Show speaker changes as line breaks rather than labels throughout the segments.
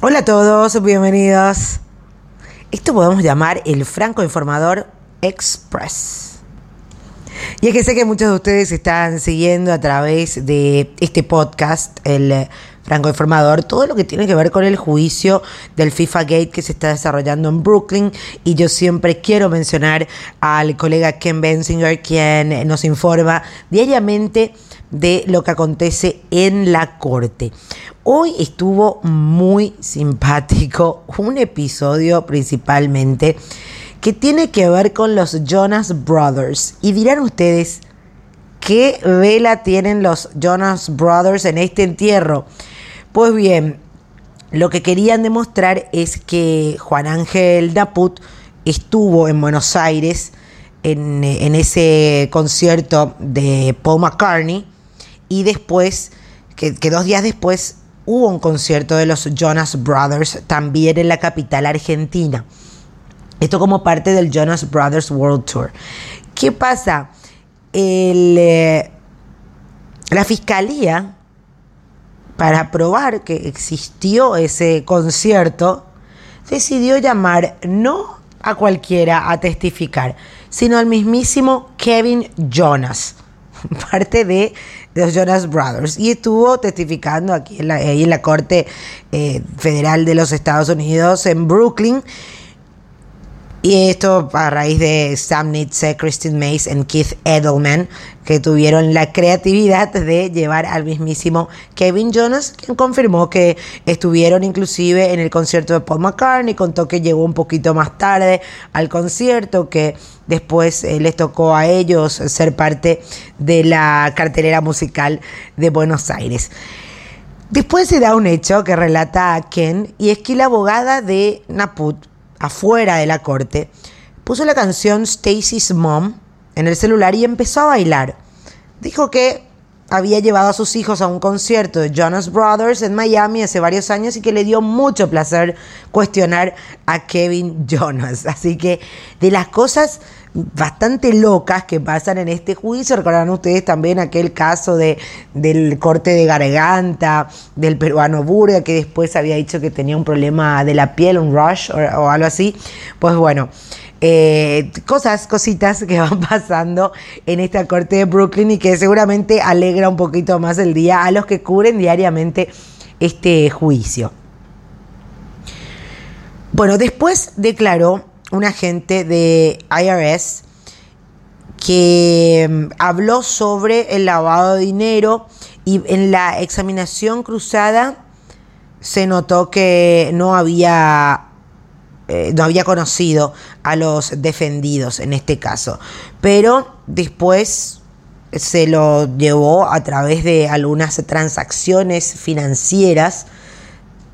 Hola a todos, bienvenidos. Esto podemos llamar el Franco Informador Express. Y es que sé que muchos de ustedes están siguiendo a través de este podcast, el Franco Informador, todo lo que tiene que ver con el juicio del FIFA Gate que se está desarrollando en Brooklyn. Y yo siempre quiero mencionar al colega Ken Bensinger, quien nos informa diariamente de lo que acontece en la corte. Hoy estuvo muy simpático un episodio principalmente que tiene que ver con los Jonas Brothers. Y dirán ustedes, ¿qué vela tienen los Jonas Brothers en este entierro? Pues bien, lo que querían demostrar es que Juan Ángel Daput estuvo en Buenos Aires en, en ese concierto de Paul McCartney y después, que, dos días después hubo un concierto de los Jonas Brothers también en la capital argentina. Esto como parte del Jonas Brothers World Tour. ¿Qué pasa? Eh, la fiscalía, para probar que existió ese concierto, decidió llamar no a cualquiera a testificar, sino al mismísimo Kevin Jonas, parte de los Jonas Brothers y estuvo testificando aquí en la, en la Corte eh, Federal de los Estados Unidos en Brooklyn. Y esto a raíz de Sam Nitze, Christine Mace y Keith Edelman, que tuvieron la creatividad de llevar al mismísimo Kevin Jonas, quien confirmó que estuvieron inclusive en el concierto de Paul McCartney, contó que llegó un poquito más tarde al concierto, que después eh, les tocó a ellos ser parte de la cartelera musical de Buenos Aires. Después se da un hecho que relata a Ken y es que la abogada de Naput, afuera de la corte, puso la canción Stacy's Mom en el celular y empezó a bailar. Dijo que había llevado a sus hijos a un concierto de Jonas Brothers en Miami hace varios años y que le dio mucho placer cuestionar a Kevin Jonas. Así que de las cosas bastante locas que pasan en este juicio, recordarán ustedes también aquel caso de, del corte de garganta del peruano Burga, que después había dicho que tenía un problema de la piel, un rush o algo así. Pues bueno. Eh, cosas, cositas que van pasando en esta corte de Brooklyn y que seguramente alegra un poquito más el día a los que cubren diariamente este juicio. Bueno, después declaró un agente de IRS que mm, habló sobre el lavado de dinero y en la examinación cruzada se notó que no había eh, no había conocido a los defendidos en este caso. Pero después se lo llevó a través de algunas transacciones financieras,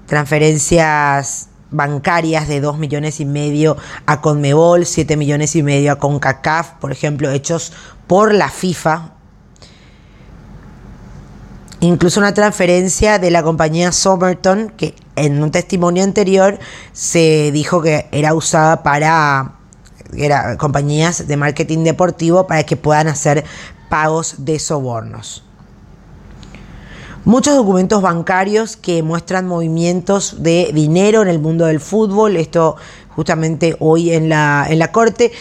transferencias bancarias de 2 millones y medio a Conmebol, 7 millones y medio a CONCACAF, por ejemplo, hechos por la FIFA, incluso una transferencia de la compañía Somerton, que en un testimonio anterior se dijo que era usada para compañías de marketing deportivo para que puedan hacer pagos de sobornos. Muchos documentos bancarios que muestran movimientos de dinero en el mundo del fútbol, esto justamente hoy en la, en la corte.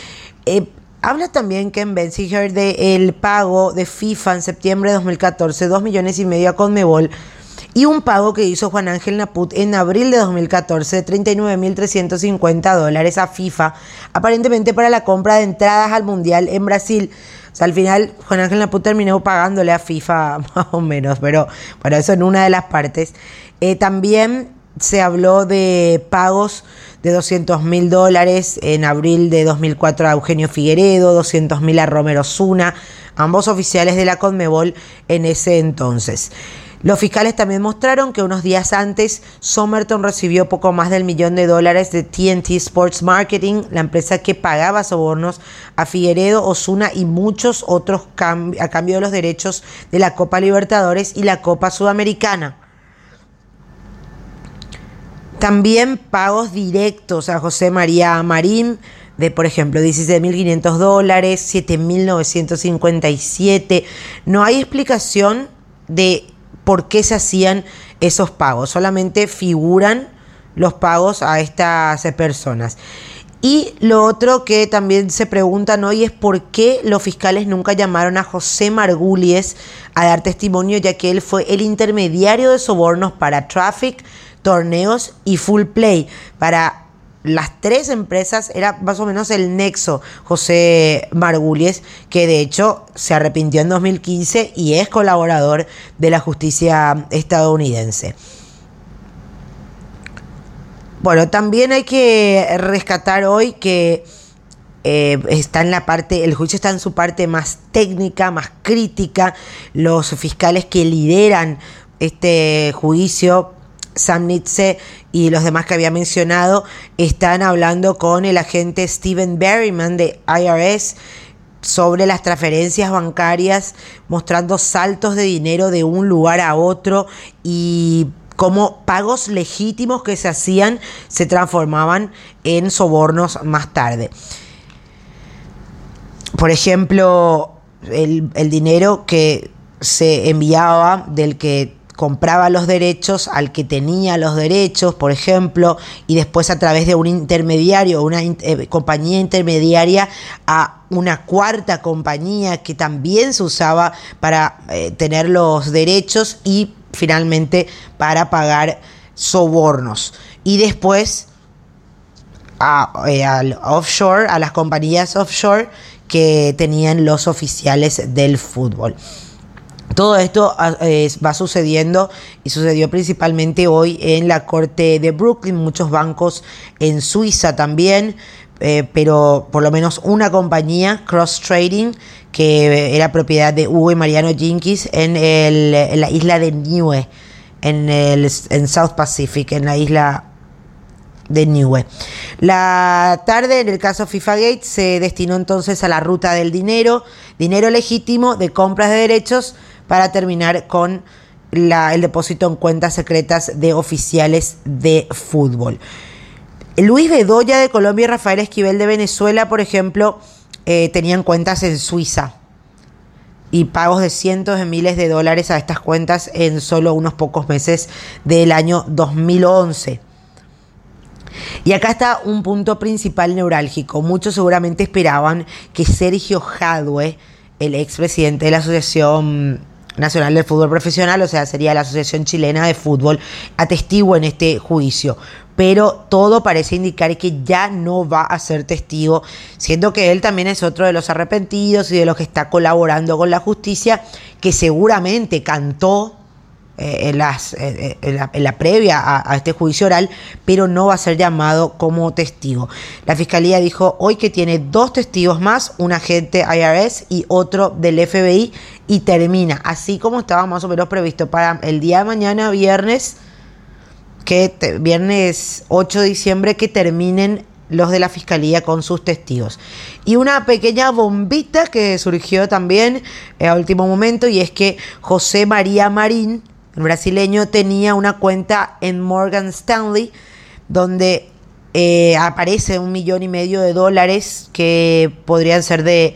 Eh, Habla también Ken Bensinger de el pago de FIFA en septiembre de 2014, 2 millones y medio a Conmebol, y un pago que hizo Juan Ángel Naput en abril de 2014 de 39.350 dólares a FIFA, aparentemente para la compra de entradas al Mundial en Brasil. O sea, al final Juan Ángel Naput terminó pagándole a FIFA más o menos, pero bueno, eso en una de las partes. Eh, también se habló de pagos de 200 mil dólares en abril de 2004 a Eugenio Figueredo, 200 mil a Romero Zuna, ambos oficiales de la Conmebol en ese entonces. Los fiscales también mostraron que unos días antes Somerton recibió poco más del millón de dólares de TNT Sports Marketing, la empresa que pagaba sobornos a Figueredo, Osuna y muchos otros a cambio de los derechos de la Copa Libertadores y la Copa Sudamericana. También pagos directos a José María Marín de, por ejemplo, 16.500 dólares, 7.957. No hay explicación de por qué se hacían esos pagos, solamente figuran los pagos a estas personas. Y lo otro que también se preguntan hoy es por qué los fiscales nunca llamaron a José Margulies a dar testimonio, ya que él fue el intermediario de sobornos para Traffic, torneos y Full Play. Para las tres empresas era más o menos el nexo José Margulies, que de hecho se arrepintió en 2015 y es colaborador de la justicia estadounidense. Bueno, también hay que rescatar hoy que eh, está en la parte, el juicio está en su parte más técnica, más crítica. Los fiscales que lideran este juicio, Sam Nitze y los demás que había mencionado, están hablando con el agente Steven Berryman de IRS sobre las transferencias bancarias, mostrando saltos de dinero de un lugar a otro y como pagos legítimos que se hacían se transformaban en sobornos más tarde. Por ejemplo, el, dinero que se enviaba del que compraba los derechos al que tenía los derechos, por ejemplo, y después a través de un intermediario, una eh, compañía intermediaria a una cuarta compañía que también se usaba para eh, tener los derechos y finalmente para pagar sobornos. Y después eh, al offshore, a las compañías offshore que tenían los oficiales del fútbol. Todo esto ah, va sucediendo y sucedió principalmente hoy en la corte de Brooklyn, muchos bancos en Suiza también, eh, pero por lo menos una compañía, Cross Trading, que era propiedad de Hugo y Mariano Jenkins en, en la isla de Niue, en, el, en South Pacific, en la isla de Niue. La tarde, en el caso FIFA Gate, se destinó entonces a la ruta del dinero, dinero legítimo de compras de derechos, para terminar con el depósito en cuentas secretas de oficiales de fútbol. Luis Bedoya de Colombia y Rafael Esquivel de Venezuela, por ejemplo, eh, tenían cuentas en Suiza y pagos de cientos de miles de dólares a estas cuentas en solo unos pocos meses del año 2011. Y acá está un punto principal neurálgico. Muchos seguramente esperaban que Sergio Jadwe, el expresidente de la Asociación Nacional del Fútbol Profesional, o sea, sería la Asociación Chilena de Fútbol, atestigo en este juicio. Pero todo parece indicar que ya no va a ser testigo, siendo que él también es otro de los arrepentidos y de los que está colaborando con la justicia, que seguramente cantó eh, eh, eh, en, la, previa a, este juicio oral, pero no va a ser llamado como testigo. La fiscalía dijo hoy que tiene dos testigos más, un agente IRS y otro del FBI, y termina, así como estaba más o menos previsto para el día de mañana, viernes que viernes 8 de diciembre que terminen los de la fiscalía con sus testigos. Y una pequeña bombita que surgió también a último momento y es que José María Marín, el brasileño, tenía una cuenta en Morgan Stanley donde eh, aparece un millón y medio de dólares que podrían ser de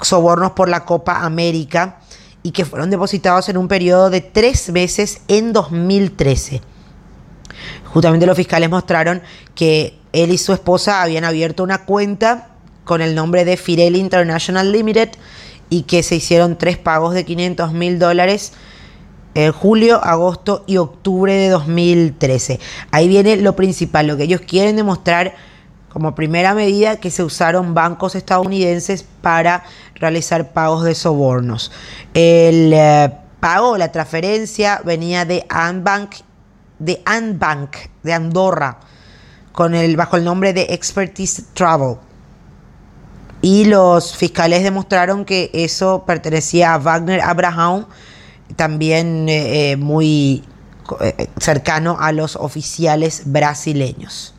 sobornos por la Copa América y que fueron depositados en un periodo de tres meses en 2013. Justamente los fiscales mostraron que él y su esposa habían abierto una cuenta con el nombre de Firelli International Limited y que se hicieron tres pagos de 500 mil dólares julio, agosto y octubre de 2013. Ahí viene lo principal, lo que ellos quieren demostrar como primera medida que se usaron bancos estadounidenses para realizar pagos de sobornos. El eh, pago, la transferencia venía de Anbank de Anbank de Andorra bajo el nombre de Expertise Travel. Y los fiscales demostraron que eso pertenecía a Wagner Abraham, también eh, eh, muy eh, cercano a los oficiales brasileños.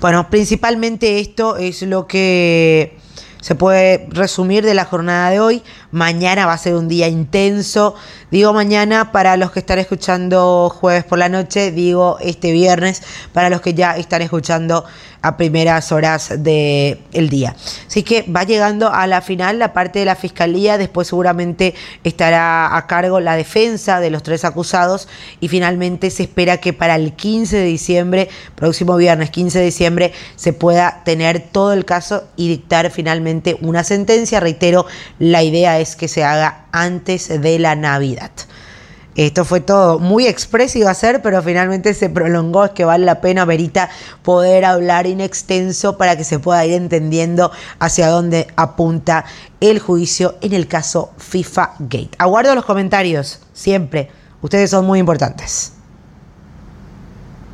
Bueno, principalmente esto es lo que se puede resumir de la jornada de hoy. Mañana va a ser un día intenso. Digo mañana para los que están escuchando jueves por la noche, digo este viernes para los que ya están escuchando a primeras horas del el día. Así que va llegando a la final la parte de la fiscalía, después seguramente estará a cargo la defensa de los tres acusados y finalmente se espera que para el 15 de diciembre, próximo viernes 15 de diciembre, se pueda tener todo el caso y dictar finalmente una sentencia. Reitero, la idea es que se haga antes de la Navidad. Esto fue todo muy expresivo a ser, pero finalmente se prolongó. Es que vale la pena, Verita, poder hablar en extenso para que se pueda ir entendiendo hacia dónde apunta el juicio en el caso FIFA Gate. Aguardo los comentarios, siempre. Ustedes son muy importantes.